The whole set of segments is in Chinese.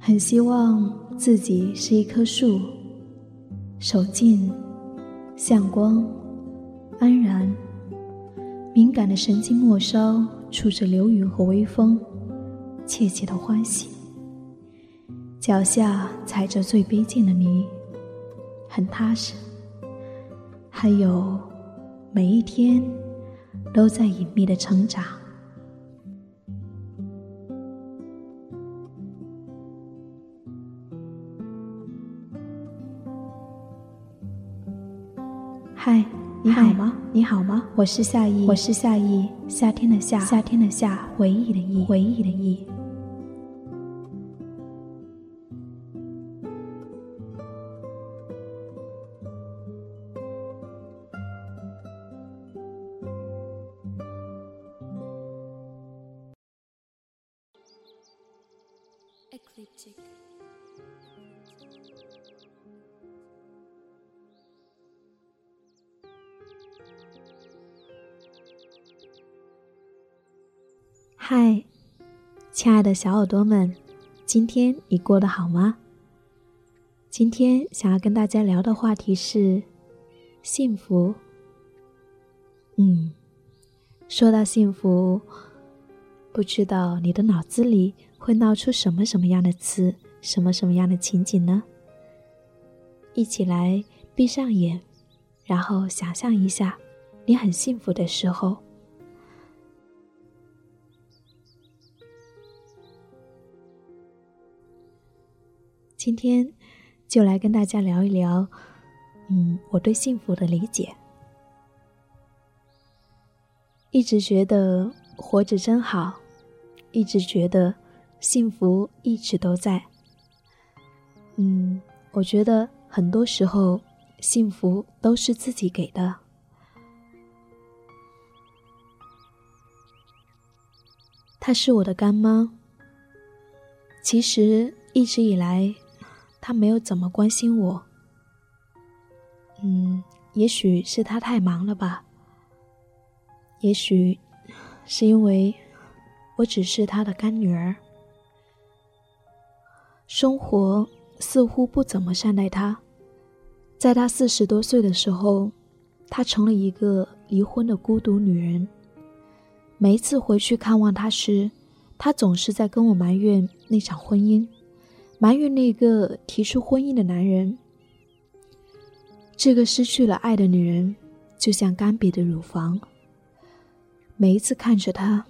很希望自己是一棵树，手静，向光，安然，敏感的神经末梢触着流云和微风，切切的欢喜。脚下踩着最卑贱的泥，很踏实。还有，每一天都在隐秘的成长。嗨，你好吗？你好吗？我是夏意，我是夏意，夏天的夏，夏天的夏，回忆的忆，回忆的忆。嗨，亲爱的小耳朵们，今天你过得好吗？今天想要跟大家聊的话题是幸福。嗯，说到幸福，不知道你的脑子里会闹出什么什么样的词，什么什么样的情景呢？一起来闭上眼，然后想象一下你很幸福的时候。今天就来跟大家聊一聊，嗯，我对幸福的理解。一直觉得活着真好，一直觉得幸福一直都在。嗯，我觉得很多时候幸福都是自己给的。她是我的干妈。其实一直以来。他没有怎么关心我，嗯，也许是他太忙了吧，也许是因为我只是他的干女儿，生活似乎不怎么善待他。在他四十多岁的时候，他成了一个离婚的孤独女人。每一次回去看望他时，他总是在跟我埋怨那场婚姻。埋怨那个提出婚姻的男人。这个失去了爱的女人，就像干瘪的乳房。每一次看着她，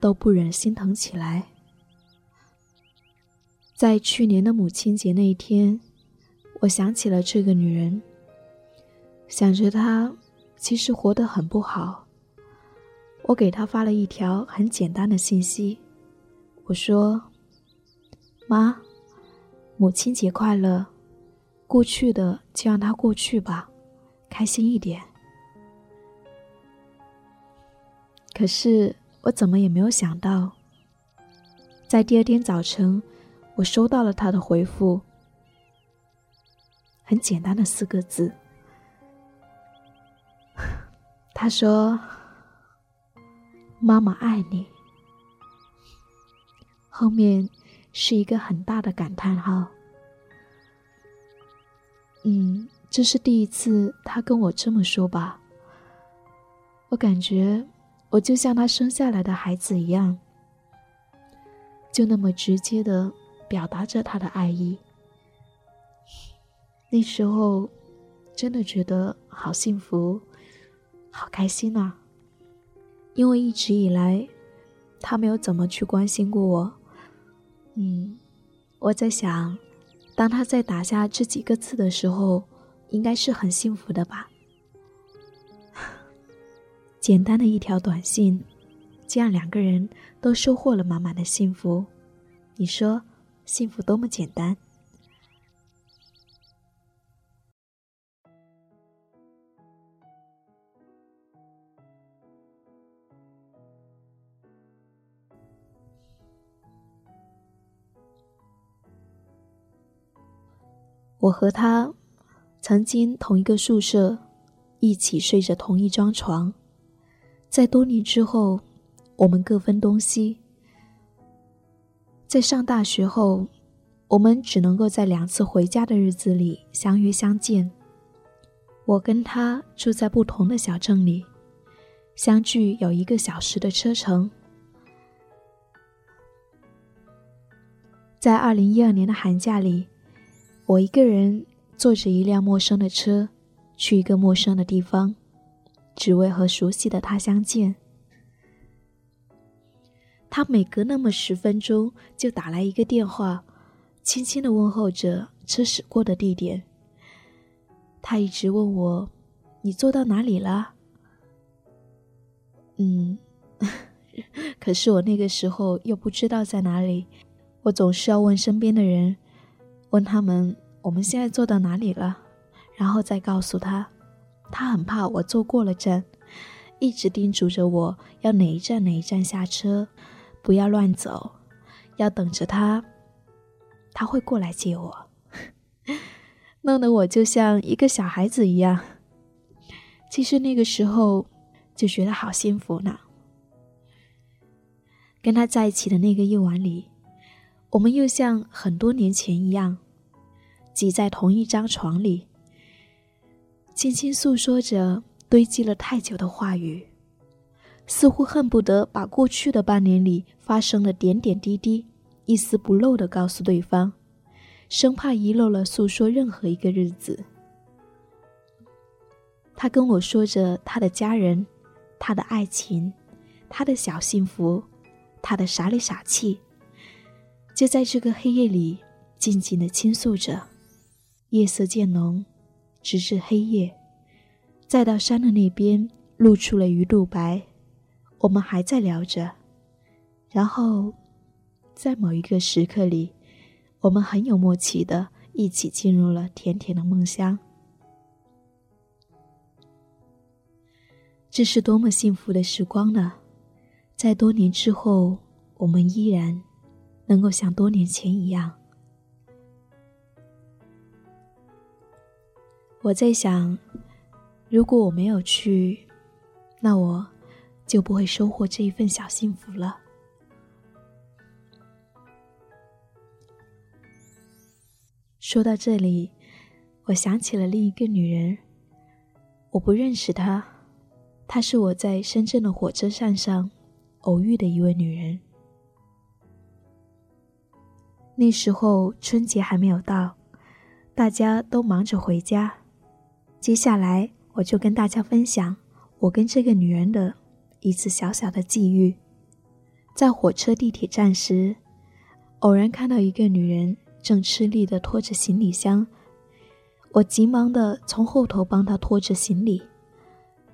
都不忍心疼起来。在去年的母亲节那一天，我想起了这个女人，想着她其实活得很不好。我给她发了一条很简单的信息，我说：“妈。”母亲节快乐，过去的就让它过去吧，开心一点。可是我怎么也没有想到，在第二天早晨，我收到了他的回复，很简单的四个字。他说：“妈妈爱你。”后面。是一个很大的感叹号。嗯，这是第一次他跟我这么说吧。我感觉我就像他生下来的孩子一样，就那么直接的表达着他的爱意。那时候真的觉得好幸福，好开心啊！因为一直以来他没有怎么去关心过我。嗯，我在想，当他在打下这几个字的时候，应该是很幸福的吧。简单的一条短信，竟让两个人都收获了满满的幸福。你说，幸福多么简单？我和他曾经同一个宿舍，一起睡着同一张床，在多年之后，我们各分东西。在上大学后，我们只能够在两次回家的日子里相约相见。我跟他住在不同的小镇里，相距有一个小时的车程。在二零一二年的寒假里，我一个人坐着一辆陌生的车，去一个陌生的地方，只为和熟悉的他相见。他每隔那么十分钟就打来一个电话，轻轻的问候着车驶过的地点。他一直问我：“你坐到哪里了？”嗯，可是我那个时候又不知道在哪里，我总是要问身边的人，问他们我们现在坐到哪里了，然后再告诉他。他很怕我坐过了站，一直叮嘱着我要哪一站哪一站下车，不要乱走，要等着他，他会过来接我。弄得我就像一个小孩子一样。其实那个时候就觉得好幸福呢。跟他在一起的那个夜晚里，我们又像很多年前一样，挤在同一张床里，轻轻诉说着堆积了太久的话语，似乎恨不得把过去的半年里发生的点点滴滴一丝不漏的告诉对方。生怕遗漏了诉说任何一个日子。他跟我说着他的家人，他的爱情，他的小幸福，他的傻里傻气，就在这个黑夜里静静的倾诉着。夜色渐浓，直至黑夜，再到山的那边露出了鱼肚白，我们还在聊着。然后，在某一个时刻里。我们很有默契的，一起进入了甜甜的梦乡。这是多么幸福的时光呢！在多年之后，我们依然能够像多年前一样。我在想，如果我没有去，那我就不会收获这一份小幸福了。说到这里，我想起了另一个女人。我不认识她，她是我在深圳的火车站上偶遇的一位女人。那时候春节还没有到，大家都忙着回家。接下来，我就跟大家分享我跟这个女人的一次小小的际遇。在火车地铁站时，偶然看到一个女人。正吃力地拖着行李箱，我急忙地从后头帮她拖着行李。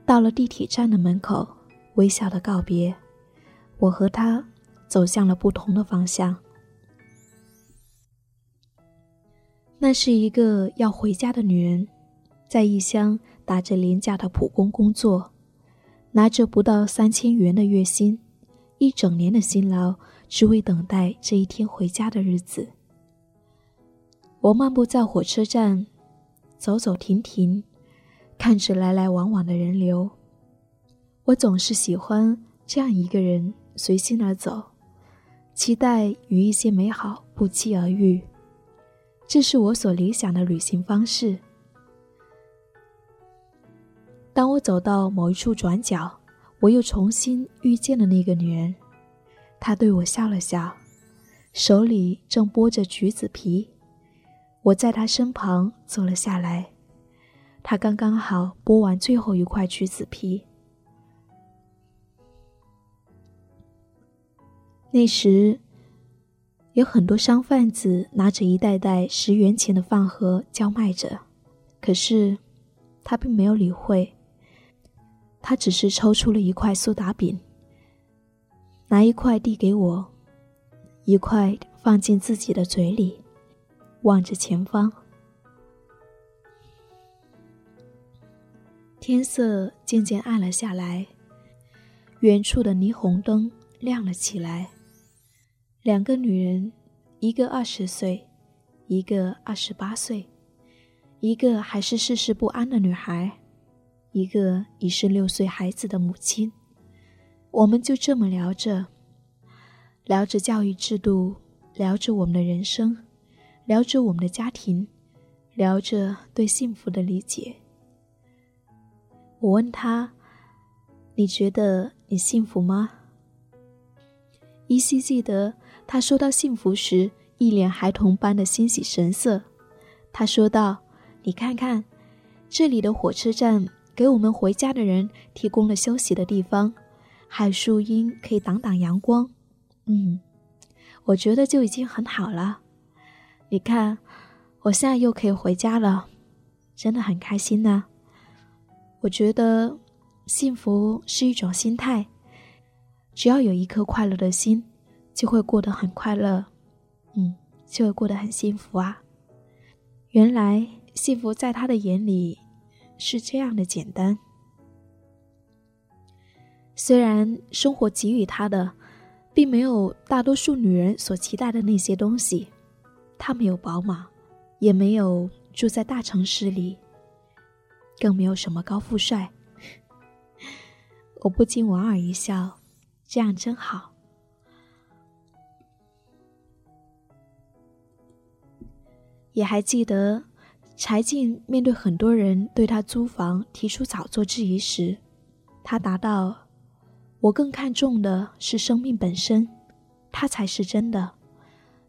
到了地铁站的门口，微笑的告别。我和他走向了不同的方向。那是一个要回家的女人，在异乡打着廉价的普工工作，拿着不到三千元的月薪，一整年的辛劳，只为等待这一天回家的日子。我漫步在火车站，走走停停，看着来来往往的人流。我总是喜欢这样一个人随心而走，期待与一些美好不期而遇。这是我所理想的旅行方式。当我走到某一处转角，我又重新遇见了那个女人。她对我笑了笑，手里正剥着橘子皮。我在她身旁坐了下来，她刚刚好剥完最后一块橘子皮。那时，有很多商贩子拿着一袋袋十元钱的饭盒叫卖着，可是他并没有理会，他只是抽出了一块苏打饼，拿一块递给我，一块放进自己的嘴里。望着前方，天色渐渐暗了下来，远处的霓虹灯亮了起来。两个女人，一个二十岁，一个二十八岁，一个还是世事不安的女孩，一个已是六岁孩子的母亲。我们就这么聊着，聊着教育制度，聊着我们的人生，聊着我们的家庭，聊着对幸福的理解。我问他：“你觉得你幸福吗？”依稀记得他说到幸福时，一脸孩童般的欣喜神色。他说道：“你看看，这里的火车站给我们回家的人提供了休息的地方。”还有树荫可以挡挡阳光，嗯，我觉得就已经很好了。你看，我现在又可以回家了，真的很开心呢。我觉得幸福是一种心态，只要有一颗快乐的心，就会过得很快乐，嗯，就会过得很幸福啊。原来幸福在他的眼里是这样的简单。虽然生活给予他的，并没有大多数女人所期待的那些东西，他没有宝马，也没有住在大城市里，更没有什么高富帅。我不禁莞尔一笑，这样真好。也还记得，柴静面对很多人对他租房提出炒作质疑时，他答道。我更看重的是生命本身，它才是真的。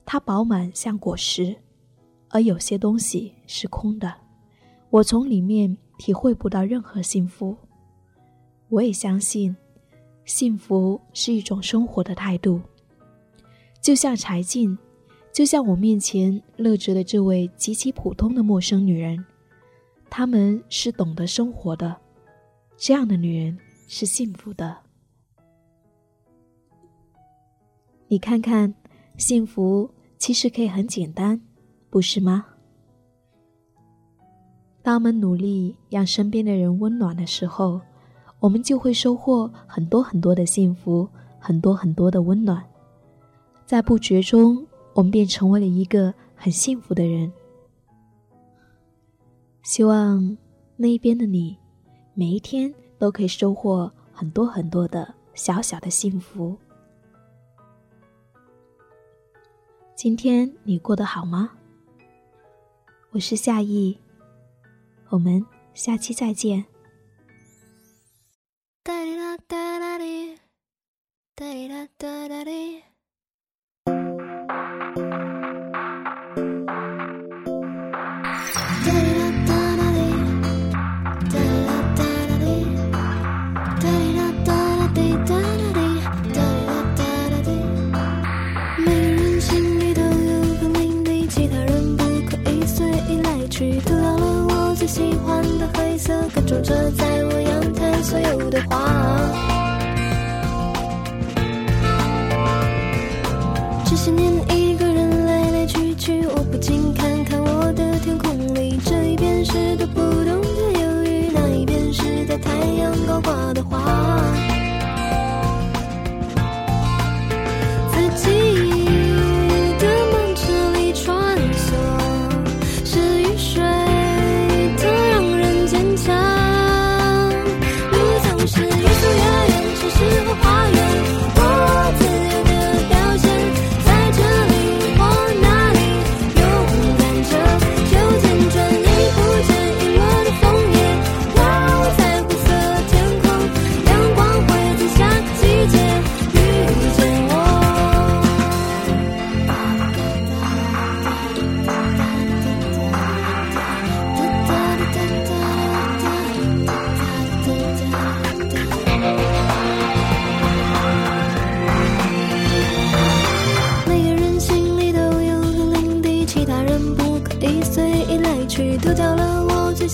它饱满像果实，而有些东西是空的。我从里面体会不到任何幸福。我也相信，幸福是一种生活的态度。就像柴静，就像我面前乐着的这位极其普通的陌生女人，她们是懂得生活的。这样的女人是幸福的。你看看，幸福其实可以很简单，不是吗？当我们努力让身边的人温暖的时候，我们就会收获很多很多的幸福，很多很多的温暖。在不觉中，我们便成为了一个很幸福的人。希望那一边的你，每一天都可以收获很多很多的小小的幸福。今天你过得好吗？我是夏意，我们下期再见。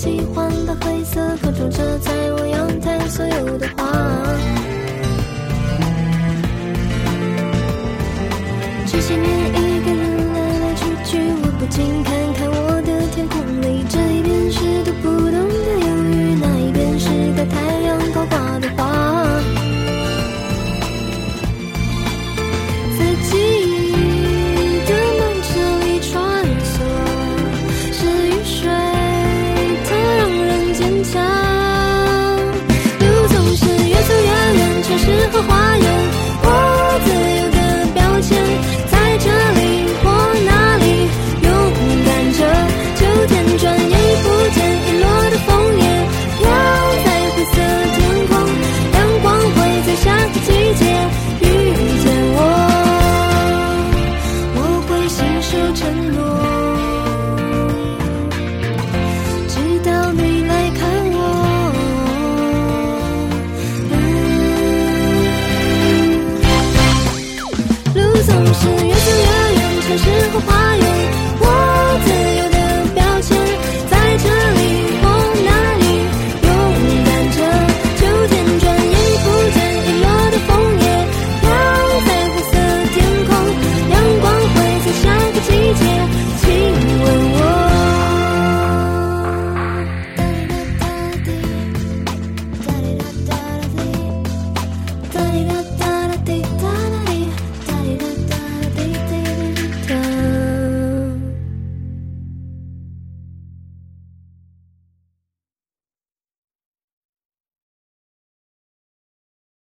喜欢的黑色，可种着